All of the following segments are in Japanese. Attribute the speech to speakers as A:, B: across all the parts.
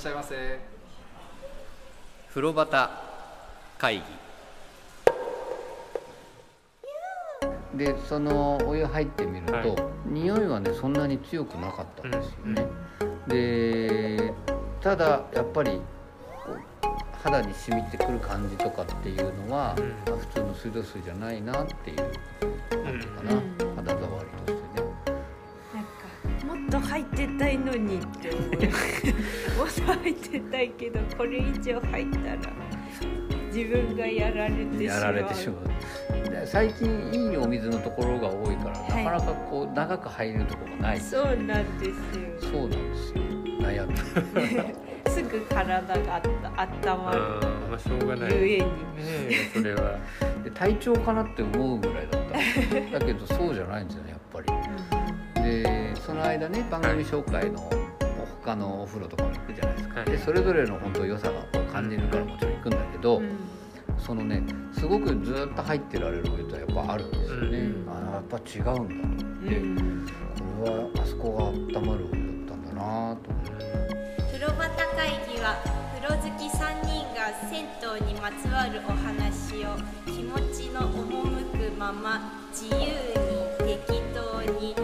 A: しゃいませ。
B: 風呂端会議。でそのお湯入ってみると、
C: はい。
B: 匂いはねそんなに強くなかったんですよね、でただやっぱり肌に染みてくる感じとかっていうのは、
C: うん。
B: まあ普通の水道水じゃないなっていう感じかな、
D: うん。
B: 肌触りとして
D: 入ってたいのにって思う。もっと入ってたいけどこれ以上入ったら自分がやられてしまう。
B: やられてしまう。で最近いいお水のところが多いから、
D: はい。
B: なかなかこう長く入るところがない
D: そうなんですよ。
B: そうなんですよ。悩み
D: すぐ体があった温まる。
C: あーまあしょうがない。
D: ゆえに
C: ね。えそれは。
B: で体調かなって思うぐらいだった。だけどそうじゃないんですよねやっぱり でその間ね番組紹介の他のお風呂とかも行くじゃないですか、
C: はい。
B: でそれぞれの本当良さがこう感じるからもちろん行くんだけど、
D: うん。
B: そのねすごくずっと入ってられるお湯とやっぱあるんですよね、
D: うん。
B: あやっぱ違うんだと思って、
D: うん。
B: これはあそこが温まるお湯だったんだなと思って
E: 風呂端会議は風呂好き3人が銭湯にまつわるお話を気持ちの赴くまま自由に適当に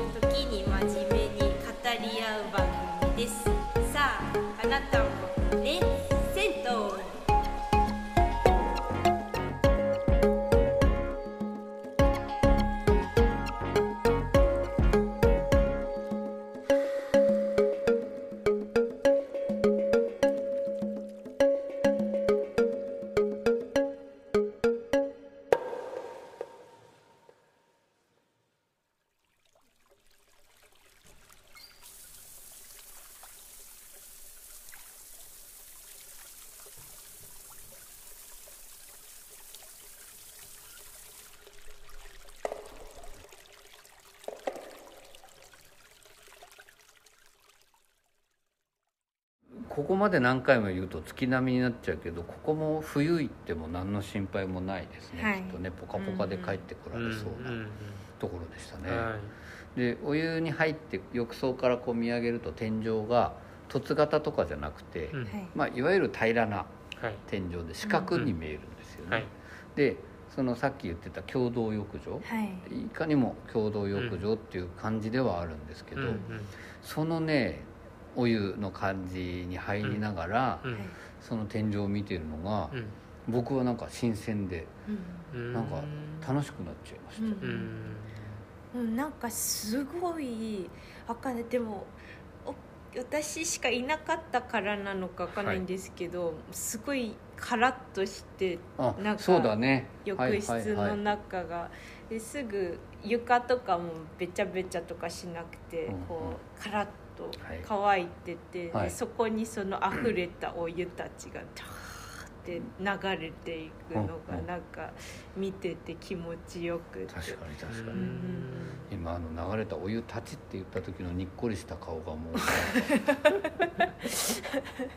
B: ここまで何回も言うと月並みになっちゃうけどここも冬行っても何の心配もないですね、
D: はい。
B: きっとねポカポカで帰ってこられそうな
C: うん
B: ところでしたね、
C: はい。
B: でお湯に入って浴槽からこう見上げると天井が凸型とかじゃなくて、まあ、いわゆる平らな
C: はい。
B: 天井で四角に見えるんですよね、
C: はい。
B: でそのさっき言ってた共同浴場、
D: はい。
B: いかにも共同浴場っていう感じではあるんですけど、
C: うん。
B: そのねお湯の感じに入りながら、
C: うん。
B: その天井を見てるのが、
C: うん。
B: 僕はなんか新鮮で
C: うん。
B: なんか楽しくなっちゃいました、
D: うん。
C: うん。
D: うん、なんかすごいわかんないでもお私しかいなかったからなのかわかんないんですけど、すごいカラッとして
B: あ
D: なんか
B: そうだね。
D: 浴室
B: はいはいは
D: の
B: い。
D: 中が、ですぐ床とかもべちゃべちゃとかしなくて、
B: うんうん。
D: こうカラッと
B: はい。
D: 乾いてて、
B: はい。
D: でそこにその溢れたお湯たちがダーって流れていくのがなんか見てて気持ちよくて。
B: 確かに確かに、
D: うん。
B: 今あの流れたお湯たちって言った時のにっこりした顔がもう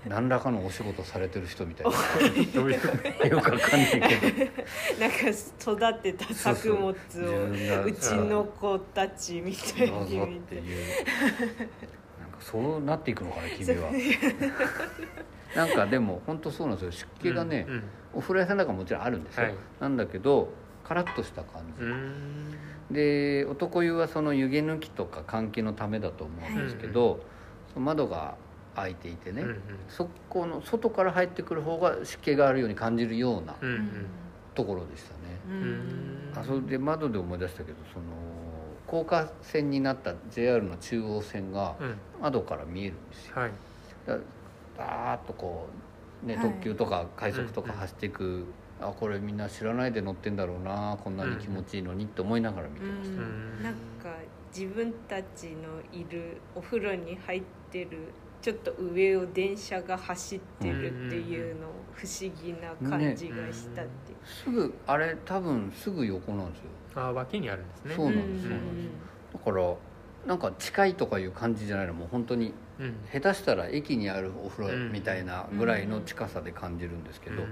B: 何らかのお仕事されてる人みたいな。よくわかんないけど。
D: なんか育てた作物を
B: そう
D: ちの子たちみたい
B: なそうなっていくのかな君は。なんかでも本当そうなんですよ。湿気がね、
C: うん
B: お風呂屋さんだからもちろんあるんですよ、
C: はい。
B: なんだけどカラッとした感じ、
C: うん。
B: で男湯はその湯気抜きとか換気のためだと思うんですけど、その窓が開いていてね、
C: うんうん。
B: そこの外から入ってくる方が湿気があるように感じるような
C: うんうん。
B: ところでしたね、
D: うん。
B: あそれで窓で思い出したけどその高架線になった JR の中央線が
C: うん。
B: 窓から見えるんですよ。
C: はい。
B: だダーッとこう、ね、
D: はい。
B: 特急とか快速とか走っていく、あこれみんな知らないで乗ってんだろうなこんなに気持ちいいのにって思いながら見てました、
C: ん。
D: なんか自分たちのいるお風呂に入ってるちょっと上を電車が走ってるっていうの不思議な感じがしたっていう、
B: すぐあれ多分すぐ横なんですよ
C: あ脇にあるんですね。
B: そうなんです
D: うん。
B: そうなんです。だからなんか近いとかいう感じじゃないの。もう本当に
C: うん。
B: 下手したら駅にあるお風呂みたいなぐらいの近さで感じるんですけど、
C: うん。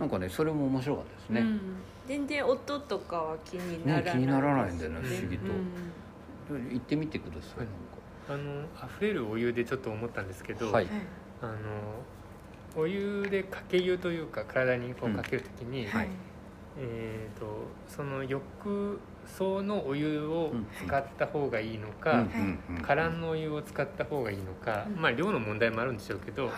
B: なんかねそれも面白かったですね、
D: うん。全然音とかは気にならない
B: ね。気にならないんだよね
C: 不思
B: 議と。
D: うん。
B: 行ってみてください、
C: あの溢れるお湯でちょっと思ったんですけど、
B: はい。
D: はい
C: あのお湯でかけ湯というか体にこうかけるときに、
B: はい
C: えー、とその浴槽のお湯を使った方がいいのか、
B: うんうんうん
C: カランのお湯を使った方がいいのか、
D: うん。
C: まあ量の問題もあるんでしょうけど、
B: はい。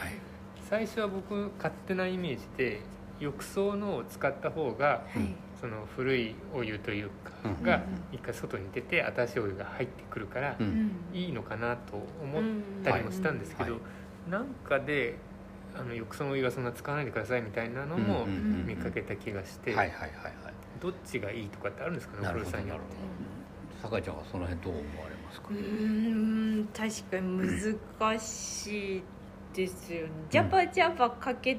C: 最初は僕勝手なイメージで浴槽のを使った方が
D: はい。
C: その古いお湯というか
B: うん
C: が
D: うん。
C: 一回外に出て新しいお湯が入ってくるから
B: うん。
C: いいのかなと思ったりもしたんですけど、
B: はい。
C: なんかであの浴槽のお湯はそんな使わないでくださいみたいなのも
B: うんうんうんうん。
C: 見かけた気がして、
B: はいはいはいはい。
C: どっちがいいとかってあるんですかね
B: な
C: お風呂さんによっ
B: るほどなるほど。酒井ちゃんはその辺どう思われますか？
D: うーん確かに難しいですよね。ジャバジャバかけ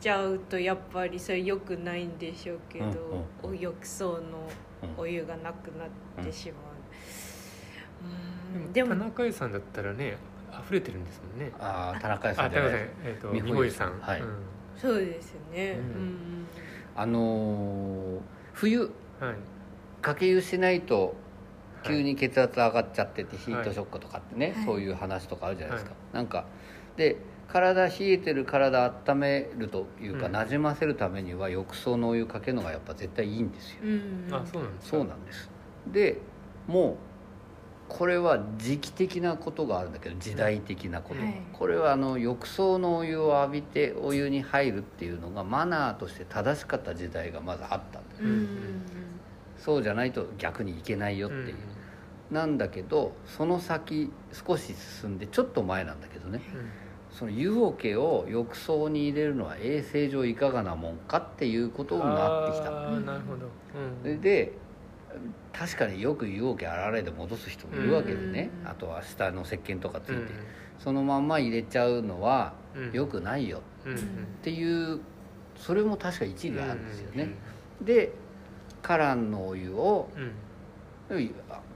D: ちゃうとやっぱりそれ良くないんでしょうけど、
B: うんうん
D: お浴槽の
B: うん。
D: お湯がなくなってしまう、うーん
C: て、
D: でも
C: でも田中湯さんだったらね溢れてるんですもんね
B: ああ田中屋さ
C: あ田中さん
B: んじゃない？
C: えっ、と
B: 美穂湯
C: 美穂湯さん、
B: はい。
C: うん。
D: そうですね、
C: う
D: うん。ん
B: あのー冬
C: はい。
B: かけ湯しないと急に血圧上がっちゃっててヒートショックとかってね、
D: はい。
B: そういう話とかあるじゃないですか、
C: は
B: なんかで体冷えてる体温めるというか、
C: うん。
B: なじませるためには浴槽のお湯かけるのがやっぱ絶対いいんですよ、
D: うん。
C: あそうなんですか。
B: そうなんです。でもうこれは時期的なことがあるんだけど時代的なこと、
D: はい。
B: これはあの浴槽のお湯を浴びてお湯に入るっていうのがマナーとして正しかった時代がまずあったんです
D: うんうん
B: そうじゃないと逆にいけないよっていう、なんだけどその先少し進んでちょっと前なんだけどね。
C: うんうん
B: その湯桶を浴槽に入れるのは衛生上いかがなもんかっていうことになってきた
C: なるほど、
B: で確かによく湯桶洗われで戻す人もいるわけでね、
D: うん。
B: あとは下の石鹸とかついて、
C: うん
B: そのまんま入れちゃうのは
C: うん。
B: 良くないよっていう。それも確か一理あるんですよね、でカランのお湯を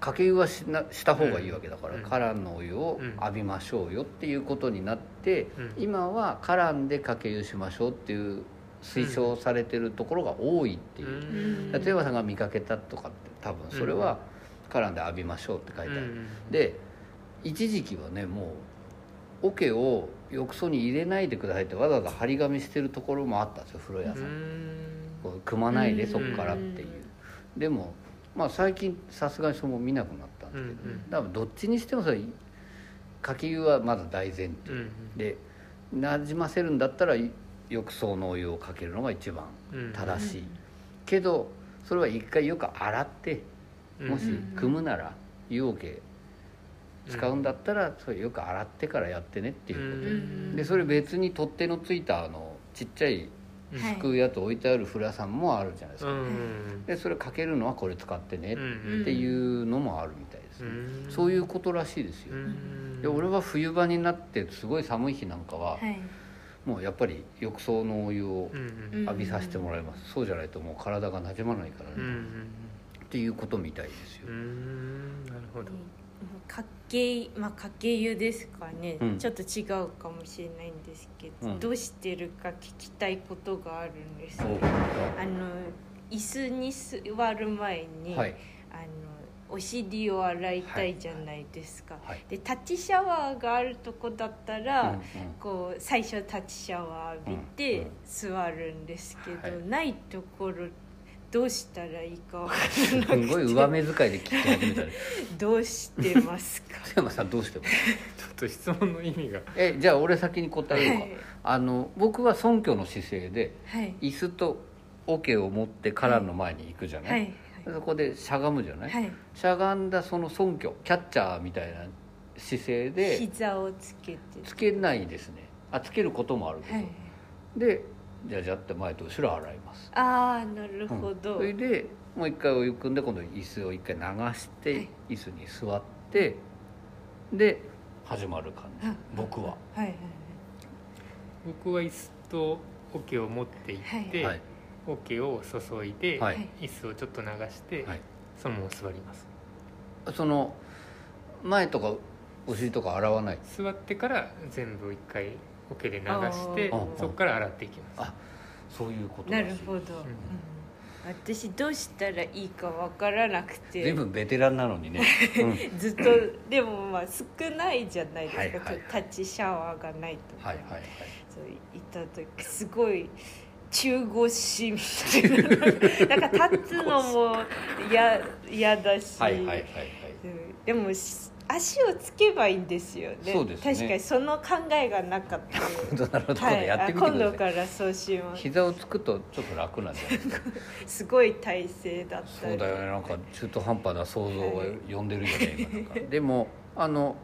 B: かけ湯はしなした方がいいわけだから、
C: うん。
B: カランのお湯を
C: うん。
B: 浴びましょうよっていうことになって、
C: うん。
B: 今はカランでかけ湯しましょうっていう推奨されてるところが多いっていう。う、
C: ん。
B: 例えばさんが見かけたとかって多分それはカランで浴びましょうって書いてある、
C: うん
B: で一時期はねもう桶を浴槽に入れないでくださいってわざわざ張り紙してるところもあったんですよ風呂屋さん、
C: うん。
B: こう組まないで
D: うん
B: そこからっていう。でもまあ最近さすがにそれも見なくなったんですけど、
C: うんうん。
B: 多分どっちにしてもそれかけ湯はまず大前提。
C: うん
B: でなじませるんだったら浴槽のお湯をかけるのが一番
C: うん
B: 正しい、けどそれは一回よく洗ってもし
D: うん
B: 組むなら湯桶使うんだったらそれよく洗ってからやってねっていうこと。で,、
D: ん。
B: でそれ別に取っ手のついたあのちっちゃい
D: はい
B: すくうやつ置いてある風呂屋さんもあるじゃないですか、
C: うん。
B: でそれかけるのはこれ使ってね
C: うん
B: っていうのもあるみたいですね、
C: うん。
B: そういうことらしいですよ、
C: うん。
B: で俺は冬場になってすごい寒い日なんかは、
D: はい
B: もうやっぱり浴槽のお湯を浴びさせてもらいます、そうじゃないともう体がなじまないからね、
C: うんうん
B: っていうことみたいですよ、
C: うんなるほど。
D: かけまあかけ湯ですかね、
B: うん。
D: ちょっと違うかもしれないんですけど、
B: うん。
D: どうしてるか聞きたいことがあるんです。けど
B: おう
D: あの椅子に座る前に、
B: はい。
D: あのお尻を洗いたいじゃないですか、
B: はい。
D: で立ちシャワーがあるとこだったら、
B: うんうん。
D: こう最初立ちシャワー浴び
B: うん
D: て
B: うん。
D: 座るんですけど、
B: はい。
D: ないところどうしたらいいかわから
B: す
D: なくて。
B: ごい上目遣いで聞き始めたね。
D: どうしてますか？
B: 津 山さんどうしてます？
C: ちょっと質問の意味が。
B: えじゃあ俺先に答えようか、
D: はい。
B: あの僕は尊虚の姿勢で
D: はい。
B: 椅子と桶を持ってカランの前に行くじゃない、
D: はい
B: そこでしゃがむじゃない、
D: はい。
B: しゃがんだその尊虚キャッチャーみたいな姿勢で
D: 膝をつけて。
B: つけないですね。あつけることもあるけど、
D: はい。
B: でじゃあじゃって前と後ろ洗います。
D: ああなるほど、
B: それでもう一回お湯汲んで今度椅子を一回流して、
D: はい。
B: 椅子に座ってで始まる感じ。
D: あ
B: 僕は。
D: はいはい
C: 僕は椅子と桶を持って行って、
B: はい
C: 桶を注いで、
B: はい。
C: 椅子をちょっと流して、
B: はい。
C: そのまま座ります。
B: その前とかお尻とか洗わない？
C: 座ってから全部一回桶で流して
B: あー。
C: そこから洗っていきます。
B: あそういうこと
D: な
B: らしい。
D: るほど、うん。私どうしたらいいかわからなくて。
B: 随分ベテランなのにね、うん。
D: ずっとでもまあ少ないじゃないですか、
B: はいはいはい。
D: 立ちシャワーがないとか、
B: はいはいはい。
D: そういた時すごい中腰みたいな。なんか立つのも嫌嫌だし、
B: はいはいはいはい。
D: うんでもし足をつけばいいんですよね。
B: そうですね。
D: 確かにその考えがなかった。今度からそうします。
B: 膝をつくとちょっと楽なんじゃないですか。
D: すごい体勢だったり。
B: そうだよね。なんか中途半端な想像を呼んでるよね、今なんか。でもあの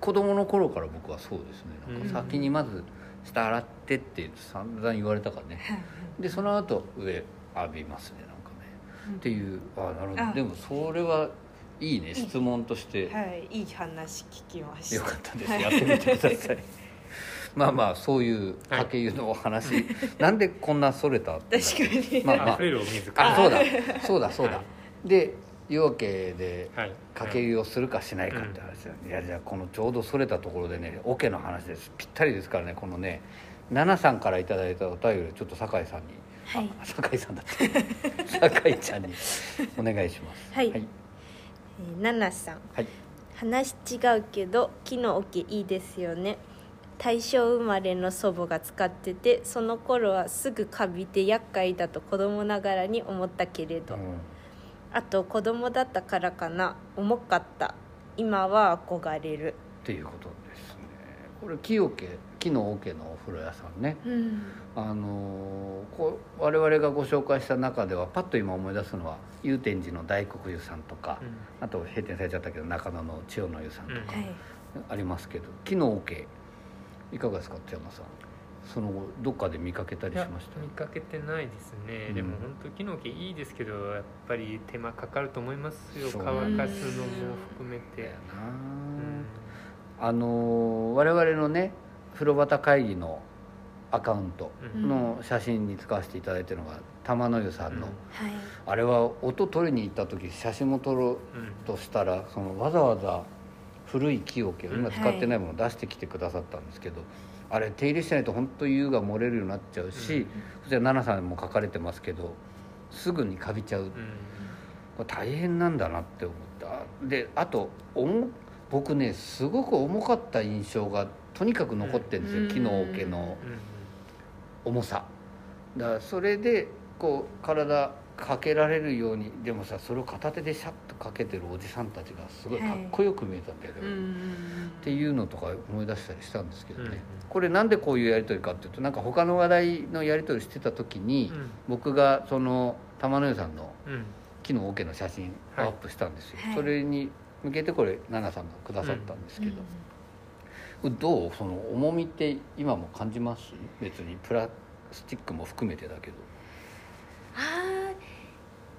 B: 子供の頃から僕はそうですね。なんか先にまず下洗ってって散々言われたからね。でその後上浴びますねなんかね、っていうあなるほど。
D: あ。
B: でもそれはいいね質問として。
D: はいいい話聞きました。
B: よかったです。やってみてください。まあまあそういう家計湯のお話、なんでこんなそれた
D: 確かに、
B: まあまあ。
C: 溢れるお水か
B: あ そうだ。そうだそうだ、
C: は
B: で夜明けで
C: はい。
B: かけ湯をするかしないかって話だよ、いやじゃあこのちょうどそれたところでね桶の話です。ぴったりですからねこのね奈々さんからいただいたお便りちょっと酒井さんに、
D: はい。
B: あ酒井さんだって 酒井ちゃんにお願いします。
D: はい。
B: はい、
D: えーナナさん。
B: はい。
D: 話違うけど木の桶いいですよね。大正生まれの祖母が使っててその頃はすぐカビて厄介だと子供ながらに思ったけれど、
B: うん
D: あと子供だったからかな。重かった。今は憧れる。
B: っていうことですね。これ木桶木の桶のお風呂屋さんね。
D: うん。
B: あのーこう我々がご紹介した中ではパッと今思い出すのは祐天寺の大黒湯さんとか、あと閉店されちゃったけど中野の千代の湯さんとか
D: はい。
B: ありますけど木の桶いかがですか津山さんその後どっかで見かけたりしました？
C: 見かけてないですね、
B: うん。
C: でも本当木の毛いいですけどやっぱり手間かかると思いますよ。乾かすのも含めて。うん。
B: あのー我々のね風呂端会議のアカウント
C: うん。
B: の写真に使わせていただいてるのが玉の湯さんの、
C: うん。
D: はい。
B: あれは音取りに行った時写真も撮ろう
C: うん。
B: としたらそのわざわざ古い木桶を今使ってないものを出してきてくださったんですけど、あれ手入れしないと本当湯が漏れるようになっちゃうし、
C: うん。
B: そして奈々さんも書かれてますけどすぐにカビちゃう、
C: うん。
B: これ大変なんだなって思った。であと重僕ねすごく重かった印象がとにかく残ってるんですよ、
D: うん。
B: 木の桶の
C: うん。
B: 重さ。だからそれでこう体かけられるようにでもさそれを片手でシャッとかけてるおじさんたちがすごいかっこよく見えたんだよね、っていうのとか思い出したりしたんですけどね、
C: うん。
B: これなんでこういうやり取りかっていうとなんか他の話題のやり取りしてた時に、
C: うん。
B: 僕がその玉の湯さんの
C: うん。
B: 木の桶の写真をアップしたんですよ、
D: はい。
B: それに向けてこれ奈々さんがくださったんですけど、どう？その重みって今も感じます？別にプラスチックも含めてだけど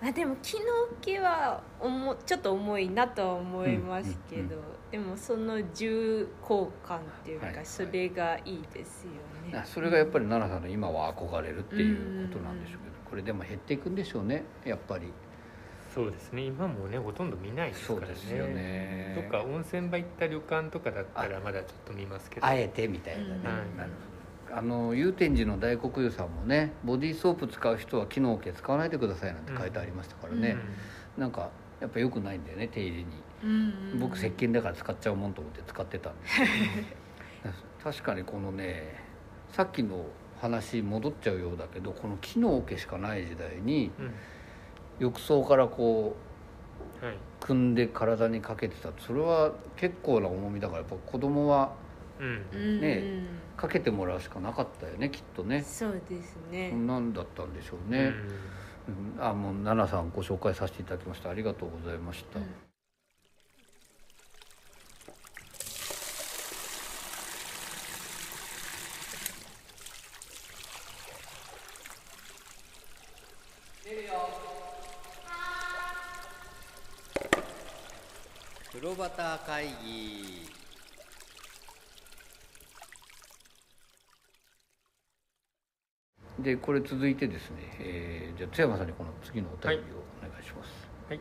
D: あでも木の桶は重ちょっと重いなとは思いますけど、
B: うんうん
D: でもその重厚感っていうか、
B: はいはい。
D: それがいいですよね。
B: あそれがやっぱり奈々さんの今は憧れるっていうことなんでしょうけどこれでも減っていくんでしょうねやっぱり。
C: そうですね。今もねほとんど見ないですからね。
B: そうですよね。
C: どっか温泉場行った旅館とかだったらまだちょっと見ますけど。
B: あえてみたいなね、
D: うん。
B: なるほどあの祐天寺の大黒湯さんもねボディーソープ使う人は木の桶使わないでくださいなんて書いてありましたからね、なんかやっぱ良くないんだよね手入れに。
D: うん
B: 僕石鹸だから使っちゃうもんと思って使ってたんですけど 確かにこのねさっきの話戻っちゃうようだけどこの木の桶しかない時代に
C: うん。うん
B: 浴槽からこう
C: はい。
B: 組んで体にかけてた。それは結構な重みだからやっぱ子供は
C: うん。
D: うん。
B: ねかけてもらうしかなかったよねきっとね。
D: そうですね、
B: 何だったんでしょうね、うん。あもう奈々さんご紹介させていただきました。ありがとうございました、
D: うん。
B: 風呂端会議でこれ続いてですね、えーじゃあ津山さんにこの次のお便りをお願いします。
C: はい。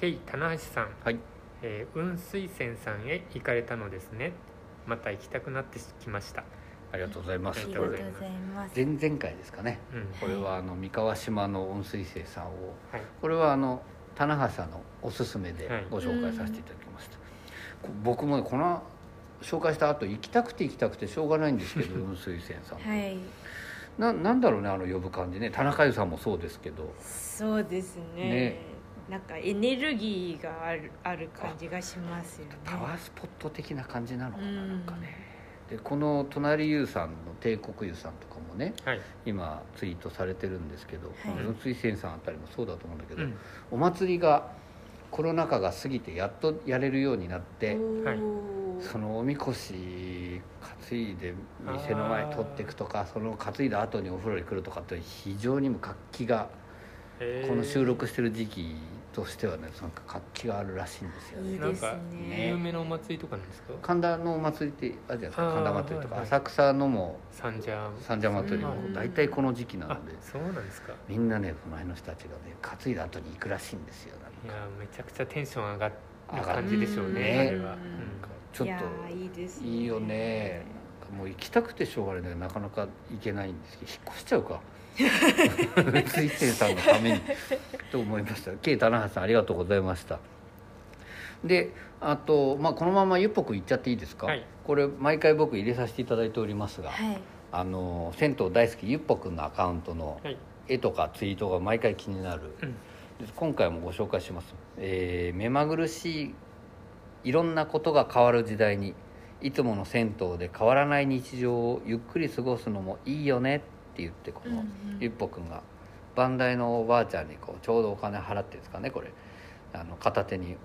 C: ケイ棚橋さん、
B: はい、
C: えー雲水泉さんへ行かれたのですね。また行きたくなってきました。
B: ありがとうございます。
C: あり
D: がとうご
C: ざい
D: ます。
B: 前々回ですかね。
C: うん。
B: これはあの三河島の温水生さんを
C: はい。
B: これはあの棚橋さんのおすすめで
C: はい。
B: ご紹介させていただきました、こ僕もねこの紹介した後行きたくて行きたくてしょうがないんですけど 雲水泉さん、
D: はい
B: ななんだろうねあの呼ぶ感じね。田中湯さんもそうですけど。
D: そうですね。
B: ね。
D: なんかエネルギーがあるある感じがしますよね。
B: パワースポット的な感じなのかな,、
D: うん。
B: なんかね。でこの隣湯さんの帝国湯さんとかもね
C: はい。
B: 今ツイートされてるんですけど、
D: はい。
B: 水泉さんあたりもそうだと思うんだけど、
C: うん。
B: お祭りがコロナ禍が過ぎてやっとやれるようになって、そのおみこし担いで店の前に取っていくとかその担いだ後にお風呂に来るとかって非常にも活気がこの収録してる時期としてはねなんか活気があるらしいんですよね。
D: いいです
C: なんか
D: ね
C: 有名なお祭りとかなんですか？
B: 神田のお祭りってあるじゃないですか神田祭りとか、
C: はい。はい
B: 浅草のも
C: 三社
B: 三社祭りも
D: うん。
B: 大体この時期な
C: あ
B: ので
C: そうなんですか。
B: みんなねその辺の人たちがね担いだ後に行くらしいんですよ
C: いやめちゃくちゃテンション上がる
B: 上がる
C: 感じでしょうね
B: ね
C: あれは、
D: うん。
B: ちょっ
D: いやーいいです
B: といいよね。もう行きたくてしょうがないんだけどなかなか行けないんですけど引っ越しちゃうか。水星さんのために。と思いました。K 棚橋さんありがとうございました。であと、まあ、このままゆっぽく行っちゃっていいですか、
C: はい。
B: これ毎回僕入れさせていただいておりますが、
D: はい。
B: あの銭湯大好きゆっぽくんのアカウントの
C: はい。
B: 絵とかツイートが毎回気になる、
C: うん。
B: で今回もご紹介します、えー目まぐるしいいろんなことが変わる時代にいつもの銭湯で変わらない日常をゆっくり過ごすのもいいよねって言ってこのゆっぽくんがバンダイのおばあちゃんにこうちょうどお金払ってるんですかねこれ。あの片手に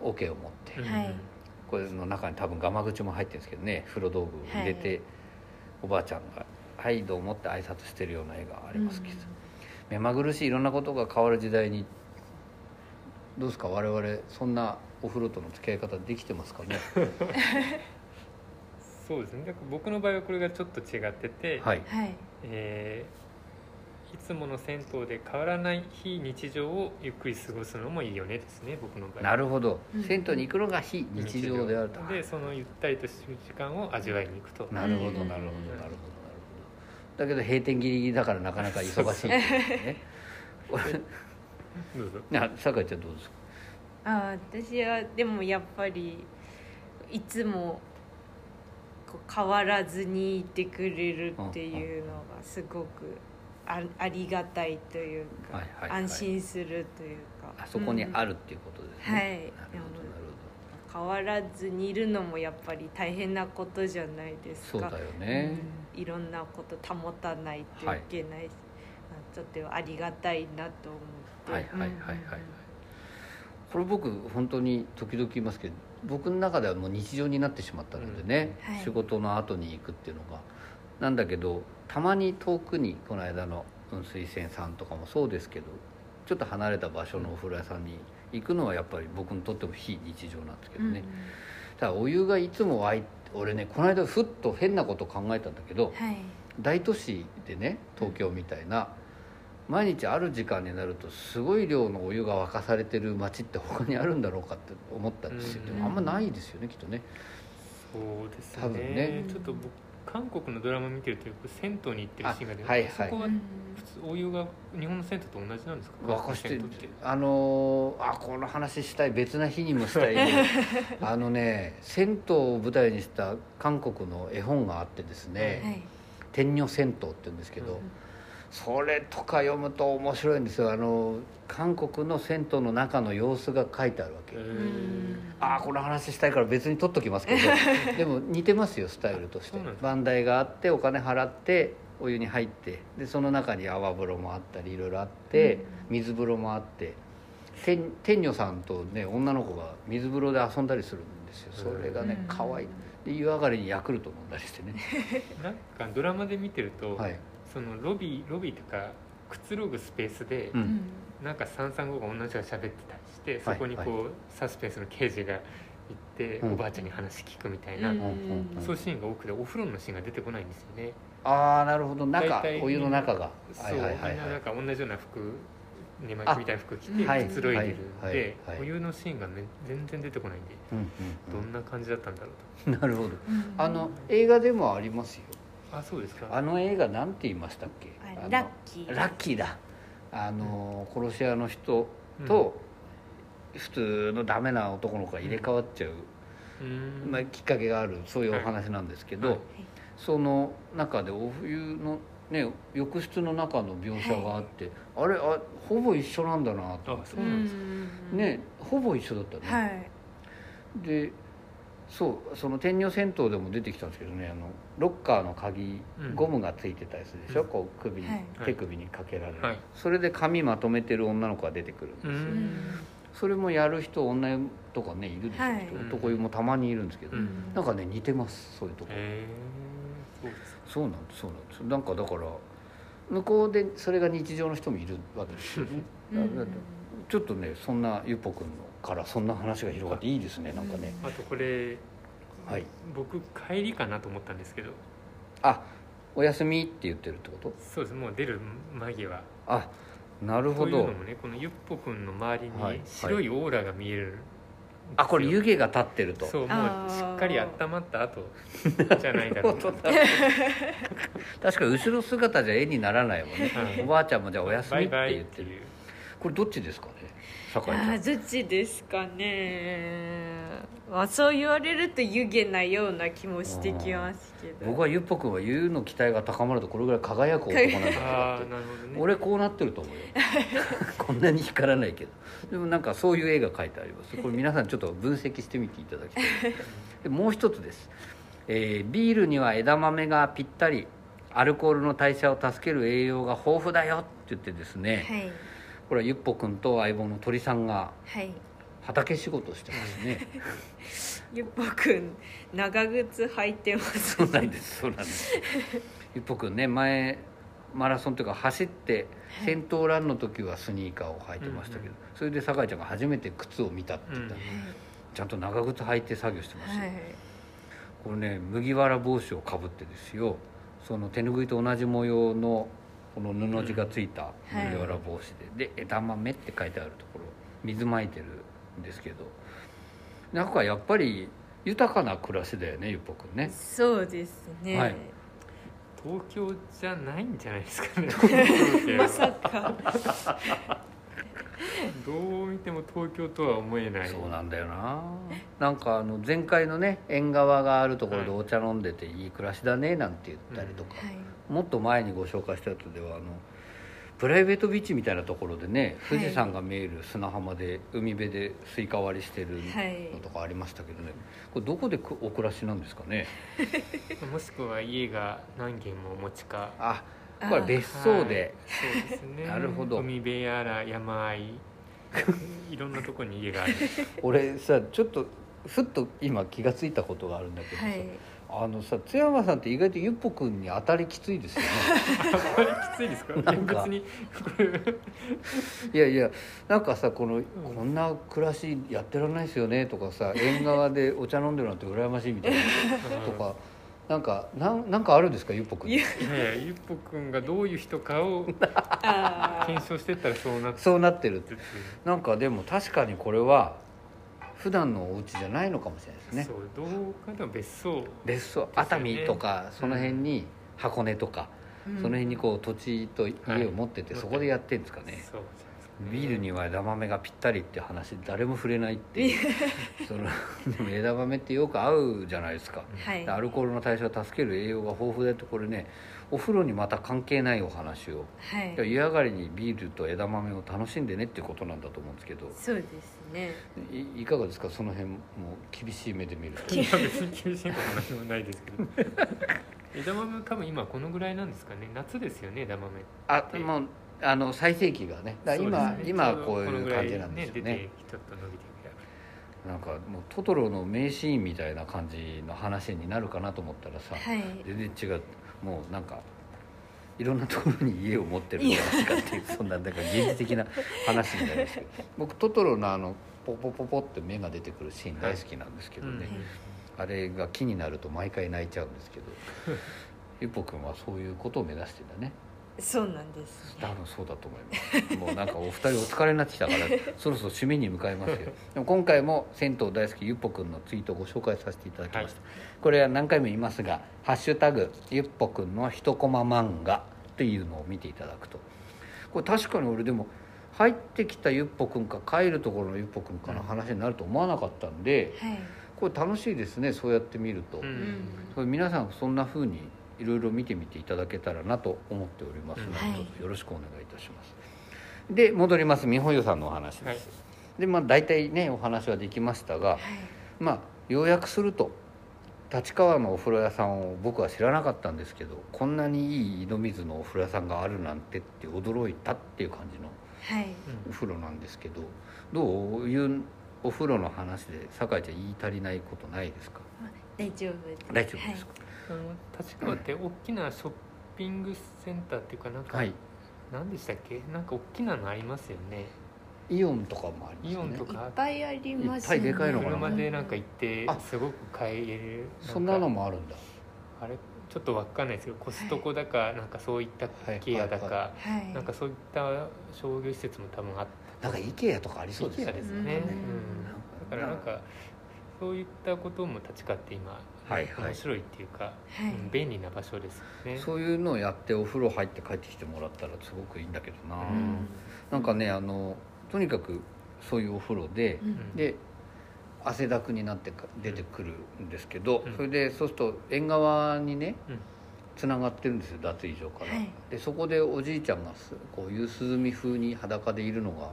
B: 桶を持って、これの中に多分ガマ口も入ってるんですけどね風呂道具を入れて、
D: はい。
B: おばあちゃんが「はいどうも」って挨拶してるような絵がありますけど、
D: うん
B: 目まぐるしいいろんなことが変わる時代にどうですか？我々そんなお風呂との付き合い方できてますかね？
C: そうですね。だから僕の場合はこれがちょっと違ってて、
B: はい。
D: はい。
C: えーいつもの銭湯で変わらない非日常をゆっくり過ごすのもいいよねですね僕の場合。
B: なるほど、
D: うん。
B: 銭湯に行くのが非日常であると。
C: でそのゆったりとした時間を味わいに行くと。
B: なるほど。なるほど。なるほど。なるほど。だけど閉店ギリギリだからなかなか忙しいね。俺
C: どうぞ
B: な酒井ちゃんどうですか？
D: あー私はでもやっぱりいつもこう変わらずにいてくれるっていうのがすごくあありがたいというか、
B: はいはいはい。
D: 安心するというか。
B: あそこにあ
D: る、
B: るっていうことですね、
D: はい。
B: なるほどなる
D: 変わらずにいるのもやっぱり大変なことじゃないですか。
B: ほどそうだよね、
D: うん。いろんなこと保たないといけないし、まあちょっとありがたいなと思って。
B: はいはいはいはい。はい
D: うん。
B: これ僕本当に時々言いますけど僕の中ではもう日常になってしまったのでね、
D: うん。はい。
B: 仕事の後に行くっていうのが。なんだけどたまに遠くにこの間の雲水泉さんとかもそうですけどちょっと離れた場所のお風呂屋さんに行くのはやっぱり僕にとっても非日常なんですけどね、ただお湯がいつも沸いて俺ねこの間ふっと変なこと考えたんだけど、
D: はい。
B: 大都市でね東京みたいな毎日ある時間になるとすごい量のお湯が沸かされてる街って他にあるんだろうかって思ったんですよ、
C: うん。
B: でもあんまないですよねきっとね。
C: そうです
B: 多分ね。
C: ちょっと僕韓国のドラマ見てるとよく銭湯に行ってるシーンが出て
B: あはいはい。
C: そこは
D: うん
C: 普通お湯が日本の銭湯と同じなんですか？
B: 沸かして。あのーあこの話したい別な日にもしたいね。あのね銭湯を舞台にした韓国の絵本があってですね「
D: はい。
B: 天女銭湯」って言うんですけど、
C: うん
B: それとか読むと面白いんですよ。あの韓国の銭湯の中の様子が書いてあるわけ。ああこの話したいから別に取っときますけど。でも似てますよスタイルとして。番台があってお金払ってお湯に入ってでその中に泡風呂もあったりいろいろあって、水風呂もあって。天天女さんとね女の子が水風呂で遊んだりするんですよ。それがね
D: うん。
B: 可愛い。で湯上がりにヤクルト飲んだりしてね。
C: なんかドラマで見てると、
B: はい、
C: そのロビーロビーとかくつろぐスペースで、
B: うん。
C: なんか三三五が同じが喋ってたりしてそ
B: はい。
C: こにこう、サスペンスの刑事が行って、
B: うん。
C: おばあちゃんに話聞くみたいな、
D: うん。
B: うんうん
C: そういうシーンが多くてお風呂のシーンが出てこないんですよね、
B: ああなるほど。中お湯の中が。
C: そう、
B: はいはいはい
C: みんななん
B: はい
C: か同じような服寝巻きみたいな服着て
B: はい。
C: くつろいでるん
B: はい。
C: で、
B: はい。はい。
C: お湯のシーンが、ね、全然出てこないんで、
B: うんうん
C: どんな感じだったんだろう
B: うん なるほど。
D: うん。
B: あの映画でもありますよ
C: あそうですか。
B: あの映画なんて言いましたっけ？あの
D: あラッキー。
B: ラッキーだ。あの殺し屋の人と普通のダメな男の子が入れ替わっちゃう、
C: うん。
B: まあ、きっかけがあるそういうお話なんですけど、
C: はい。
B: その中でお冬のね浴室の中の描写があって、あれあほぼ一緒なんだなと。思ってねほぼ一緒だったね、
D: はい。
B: でそうその天女戦闘でも出てきたんですけどねあのロッカーの鍵、
C: うん。
B: ゴムがついてたやつでしょ、
C: うん。
B: こう首に、
D: はい。
B: 手首にかけられる、
C: はい。
B: それで髪まとめてる女の子が出てくるんです
C: う
B: よ、
D: うん。ん
B: それもやる人女湯とかねいるでしょ、
D: はい。
B: 男湯もたまにいるんですけど、
C: うん。
B: なんかね似てますそういうとこ、
C: へえそうですか。
B: そうなんですそうなんです。なんかだから向こうでそれが日常の人もいるわけですよね。
D: うん。
B: ちょっとねそんなゆっぽくんのからそんな話が広がっていいですねなんかね、
C: あとこれ
B: はい。
C: 僕帰りかなと思ったんですけど。
B: あお休みって言ってるってこと？
C: そうですもう出る間際。
B: あなるほど。
C: というのもねこのゆっぽくんの周り
B: はい
C: に白いオーラが見えるんですよ。
B: あこれ湯気が立ってると。
C: そうもうしっかり温まった後じゃないだろう
B: 確かに後ろ姿じゃ絵にならないもんね、
C: はい。
B: おばあちゃんもじゃあお休みって言ってる。これどっちですかね？酒井ちゃん
D: あーどっちですかね。まあそう言われると湯気なような気もしてきますけど。
B: 僕はゆっぽくんは湯の期待が高まるとこれぐらい輝く男なんだ
C: あ
B: なって。
C: あなるほどね。
B: 俺こうなってると思うよ。こんなに光らないけど。でもなんかそういう絵が描いてあります。これ皆さんちょっと分析してみていただきたい。でもう一つです、えービールには枝豆がぴったり。アルコールの代謝を助ける栄養が豊富だよって言ってですね、
D: はい
B: これはゆっぽくんと相棒の鳥さんが
D: はい。
B: 畑仕事をしてますね。
D: ゆっぽくん長靴履いてます
B: そうなんですそうなんです。ゆっぽくんね前マラソンというか走って
D: はい。
B: 先頭ランの時はスニーカーを履いてましたけど、
C: うん
B: それで酒井ちゃんが初めて靴を見たって言った、
C: うん。
B: ちゃんと長靴履いて作業してますよ、
D: はい。
B: これね麦わら帽子をかぶってですよ。その手ぬぐいと同じ模様のこの布地がついた麦わら帽子で、で枝豆って書いてあるところ。水まいてるんですけど。なんかやっぱり豊かな暮らしだよねゆっぽくんね。
D: そうですね、
B: はい。
C: 東京じゃないんじゃないですかね。
D: まさか。
C: どう見ても東京とは思えない。
B: そうなんだよな。なんかあの前回のね縁側があるところでお茶飲んでていい暮らしだねなんて言ったりとか、
D: はい
B: もっと前にご紹介したやつではあのプライベートビーチみたいなところでね
D: はい。
B: 富士山が見える砂浜で海辺でスイカ割りしてる
D: はい
B: のとかありましたけどね。これどこでくお暮らしなんですかね？
C: もしくは家が何軒もお持ちか。
B: あこれ別荘で、
C: はい。そうですね。
B: なるほど。
C: 海辺やら山あい。いろんなとこに家がある。
B: 俺さちょっとふっと今気が付いたことがあるんだけどさ、
D: はい
B: あのさ津山さんって意外とゆっぽくんに当たりきついですよね。
C: あれきついですか？
B: なんか。
C: 別に。
B: いやいやなんかさこの、こんな暮らしやってらんないですよねとかさ縁側でお茶飲んでるなんて羨ましいみたいな。とかなんかなんなんかあるんですかゆっぽくん。
D: ゆ
C: いやゆっぽくんがどういう人かを
D: あ
C: 検証してったらそうなって
B: そうなってるって。
C: る
B: なんかでも確かにこれは普段のお家じゃないのかもしれないですね。
C: そうどうかでも別荘。
B: 別荘熱海とかその辺に箱根とか、
D: ー
B: その辺にこう土地と家を持ってて、
C: はい
B: そこでやってるんですかね、
C: そうじゃないですかね。
B: ビールには枝豆がぴったりって話誰も触れないっていう。そのでも枝豆ってよく合うじゃないですか、
D: はい。
B: アルコールの代謝を助ける栄養が豊富でってこれねお風呂にまた関係ないお話を。
D: はい。
B: 湯上がりにビールと枝豆を楽しんでねっていうことなんだと思うんですけど。
D: そうですね。
B: いいかがですか？その辺も厳しい目で見ると。
C: いや別に厳しいこと何もないですけど。枝豆も多分今このぐらいなんですかね。夏ですよね枝豆
B: あもうあの最盛期がね。今、
C: ね。
B: 今はこういう感じなんですよね。
C: 出てちょっと伸びて
B: なんかもうトトロの名シーンみたいな感じの話になるかなと思ったらさ、
D: はい。
B: 全然違う。もうなんかいろんなところに家を持ってる話かっていうそんななんか現実的な話みたいですけど。僕トトロのあのポポポポって目が出てくるシーン大好きなんですけどね、
C: はい
B: あれが気になると毎回泣いちゃうんですけど。ゆっぽくんはそういうことを目指してんだね
D: そうなんです
B: 多分そうだと思います。もうなんかお二人お疲れになってきたから そろそろ締めに向かいますよ。でも今回も銭湯大好きゆっぽくんのツイートをご紹介させていただきました、これは何回も言いますが「ハッシュタグゆっぽくんの一コマ漫画」っていうのを見ていただくと。これ確かに俺でも入ってきたゆっぽくんか帰るところのゆっぽくんかの話になると思わなかったんで
D: はい。
B: これ楽しいですねそうやって見ると、
C: うん。
B: これ皆さんそんな風にいろいろ見てみていただけたらなと思っておりますので、
D: はい。
B: どうぞよろしくお願いいたします。で戻ります。美穂湯さんのお話です、
C: はい。
B: でまあ大体ねお話はできましたが
D: はい。
B: まあ要約すると立川のお風呂屋さんを僕は知らなかったんですけどこんなにいい井戸水のお風呂屋さんがあるなんてって驚いたっていう感じの
D: はい。
B: お風呂なんですけどどういうお風呂の話で酒井ちゃん言い足りないことないですか？
D: 大丈夫です。
B: 大丈夫ですか？
C: あの立川って大きなショッピングセンターっていうかなんか、
B: はい。
C: 何でしたっけ？なんか大きなのありますよね。
B: イオンとかもありますね。
C: イオンとか。
D: いっぱいあります
B: いっぱいでかいのかな。
C: 車でなんか行って
B: あ。
C: すごく買える。
B: そんなの
C: も
B: もあるんだ。
C: あれ？ちょっとわかんないですけどコストコだか、なんかそういった
B: はい。
C: ケアだか、
B: はい。
D: はい
C: なんかそういった商業施設も多分あっ
B: なんか IKEA とかありそうですね。
C: ですよね、
D: うん。
C: うんだからなんかそういったことも立川って今、
B: はいはい。
C: 面白いっていうか、
D: はい。
C: うん便利な場所ですよね。
B: そういうのをやってお風呂入って帰ってきてもらったらすごくいいんだけどな、
C: うん。
B: なんかねあのとにかくそういうお風呂で、
D: うん。
B: で汗だくになってか出てくるんですけど、
C: うん。
B: それでそうすると縁側にね
C: うん。
B: つながってるんですよ脱衣所から、
D: はい。
B: でそこでおじいちゃんがすこう夕涼み風に裸でいるのが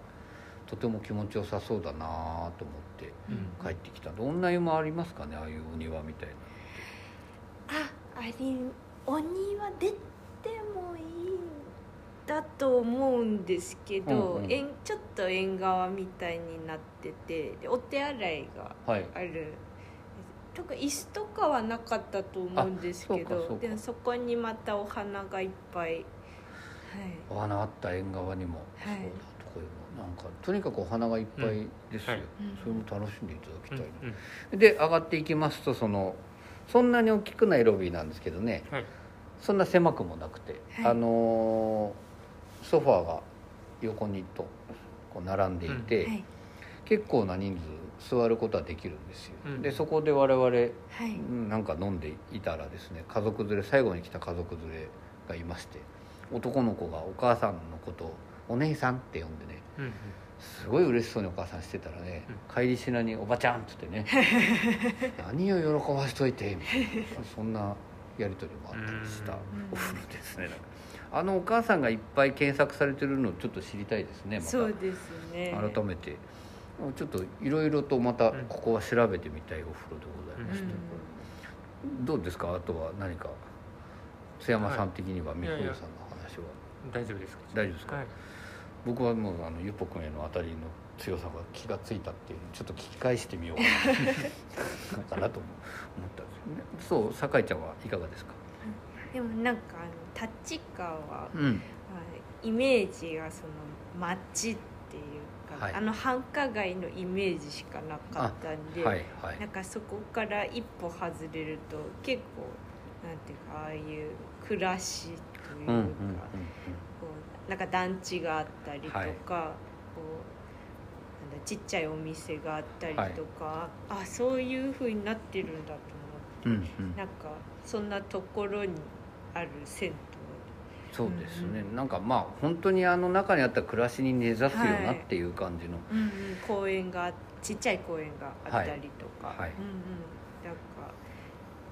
B: とても気持ちよさそうだなと思って
C: うん。
B: 帰ってきた。どんな湯もありますかねああいうお庭みたいな。
D: あありお庭出てもいいんだと思うんですけど、
B: うんうん。
D: えんちょっと縁側みたいになっててでお手洗いが
B: はい。
D: ある。特に椅子とかはなかったと思うんですけどでもそこにまたお花がいっぱい。はい。
B: お花あった縁側にも、
D: はい。
B: そうだなんかとにかくお花がいっぱいですよ、
C: はい。
B: それも楽しんでいただきたいな、
C: うんうん。
B: で上がっていきますとそのそんなに大きくないロビーなんですけどね。
C: はい。
B: そんな狭くもなくて、
D: はい。
B: あのーソファーが横にとこう並んでいて、
D: はい。
B: 結構な人数座ることはできるんですよ、
C: うん。
B: でそこで我々
D: はい。
B: うんなんか飲んでいたらですね家族連れ最後に来た家族連れがいまして男の子がお母さんのことを「お姉さん」って呼んでね
C: うんうん。
B: すごい嬉しそうにお母さんしてたらね、帰りしなに「おばちゃん」っつってね「何を喜ばしといて」みたいな。そんなやり取りもあったりした。お風呂ですねあのお母さんがいっぱい検索されてるのちょっと知りたいですねまた。
D: そうですね。
B: 改めて。ちょっといろいろとまたここは調べてみたいお風呂でございました、どうですか？あとは何か？津山さん的には美穂さんの話は。
C: 大丈夫です。か
B: 大丈夫ですか、
C: はい
B: 僕はもうあのゆっぽくんへの当たりの強さが気がついたっていうちょっと聞き返してみようかな。かなと思ったんですよね。そう酒井ちゃんはいかがですか？
D: でもなんかあの立川は、
B: うん。
D: まあイメージがその街っていうか、
B: はい。
D: あの繁華街のイメージしかなかったんで、
B: はいはい。
D: なんかそこから一歩外れると結構なんていうかああいう暮らしというか、
B: うんうんうん
D: こうなんか団地があったりとか、
B: はい。
D: こうなんだちっちゃいお店があったりとか、あそういう風になってるんだと
B: うん
D: 思って、
B: うんうん。
D: なんかそんなところにある銭
B: そうですね、
D: うん
B: なんかまあ本当にあの中にあった暮らしに根ざすよなっていう感じの、
D: 湯、うん。うん、公園がちっちゃい公園があったりとか、
B: はい。はい。
D: うんうん、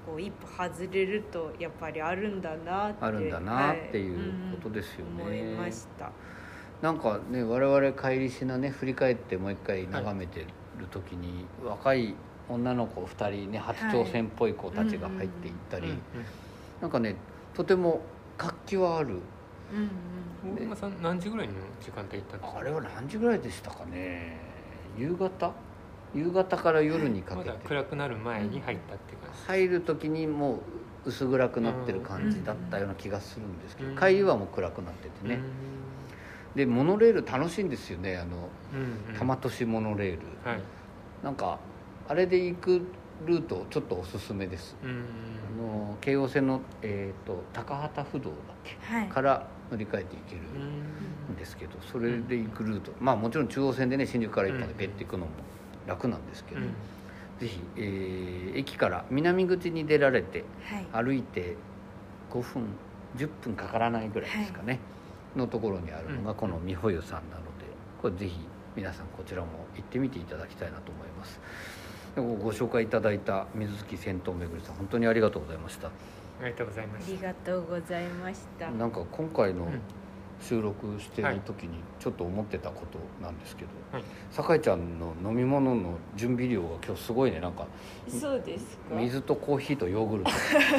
D: こう一歩外れるとやっぱりあるんだなって
B: あるんだなっていうことですよね、
D: はいうんうん思いました。
B: なんかね我々帰りしなね振り返ってもう一回眺めてる時に、若い女の子2人ね初挑戦っぽい子たちが入っていったり、
C: うん
B: なんかねとても活気はある。
D: うんうん。
C: 何時ぐらいの時間帯行ったんですか？
B: あれは何時ぐらいでしたかね。夕方？夕方から夜にか
C: ま
B: けて、
C: だ暗くなる前に入ったっていう感じ。
B: 入る時にもう薄暗くなってる感じだったような気がするんですけど、
C: うん。
B: 帰りはもう暗くなっててね、でモノレール楽しいんですよねあの
C: うんうん。
B: 玉都市モノレール、
C: はい。
B: なんかあれで行くルートちょっとおすすめです。
C: うん
B: あの京王線の、えー、と高畑不動だっけ？
D: はい。
B: から乗り換えていける
C: うん
B: んですけどそれで行くルート。まあもちろん中央線でね新宿から一本で
C: うん
B: ペッて行くのも楽なんですけど、
C: うん。
B: ぜひ、えー駅から南口に出られて
D: はい。
B: 歩いて5分10分かからないぐらいですかね、のところにあるのが
C: うん。
B: この美穂湯さんなのでこれぜひ皆さんこちらも行ってみていただきたいなと思います。でごご紹介いただいた水月銭湯巡りさん本当にありがとうございました。
C: ありがとうございま
D: あ
C: す
D: りがとうございました。
B: なんか今回の
C: うん
B: 収録してる時にちょっと思ってたことなんですけど、
C: はい。
B: 酒井ちゃんの飲み物の準備量が今日すごいね。なんか
D: そうですか。
B: 水とコーヒーとヨーグルト。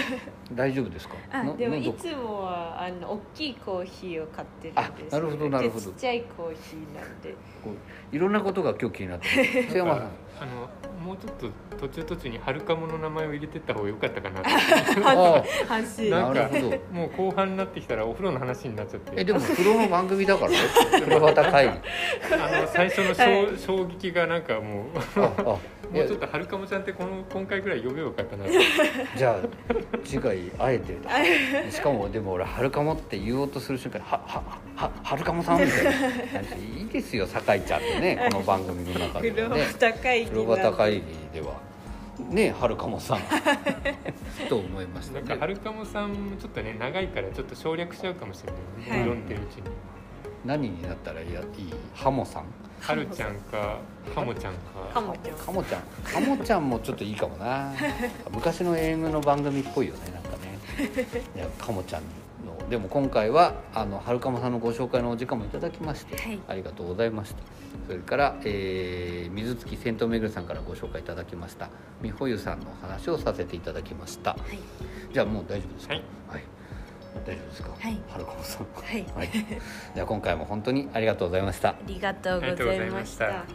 B: 大丈夫ですか？
D: でもいつもはあの大きいコーヒーを買ってるんです。
B: あなるほどなるほど。
D: でちっちゃいコーヒーなんで。
B: こういろんなことが今日気になってる。瀬山さん
C: あのもうちょっと途中途中にはるかもの名前を入れてった方が良かったかなって
B: あ
D: 反省
C: なんか
B: なるほど。
C: もう後半になってきたらお風呂の話になっちゃって。
B: えでも風呂の番組だからね。風呂端会議
C: あの最初の衝,、
D: はい
C: 衝撃がなんかもう
B: ああいや
C: もうちょっとはるかもちゃんってこの今回ぐらい呼べばよかったな
B: じゃあ次回あえて。しかもでも俺はるかもって言おうとする瞬間にははははるかもさんみたいな。感じでいいですよ酒井ちゃんってねこの番組の中で
D: 風呂
B: はね
D: 端会議
B: 風呂端会議ではねはるかもさん。と思いました。ね
C: なんかはるかもさんもちょっとね長いからちょっと省略しちゃうかもしれない、
D: はい。
C: 読んでるうちに。
B: 何になったらいい？いいハモさん。
C: はるちゃんかかもちゃんか。
D: かもちゃん。
B: カモちゃん。カモちゃんもちょっといいかもな。昔の AM の番組っぽいよねなんかね。いやカモちゃんのでも今回はあのはるかもさんのご紹介のお時間もいただきまして、
D: はい。
B: ありがとうございました。それから、えー水月銭湯めぐるさんからご紹介いただきました美穂湯さんのお話をさせていただきました。
D: はい。
B: じゃあもう大丈夫ですか？
C: はい、
B: はい。大丈夫ですか？
D: はい。
B: はるかもさん。
D: はい。
B: はい、じゃあ今回も本当に
D: ありがとうございました。
C: ありがとうございました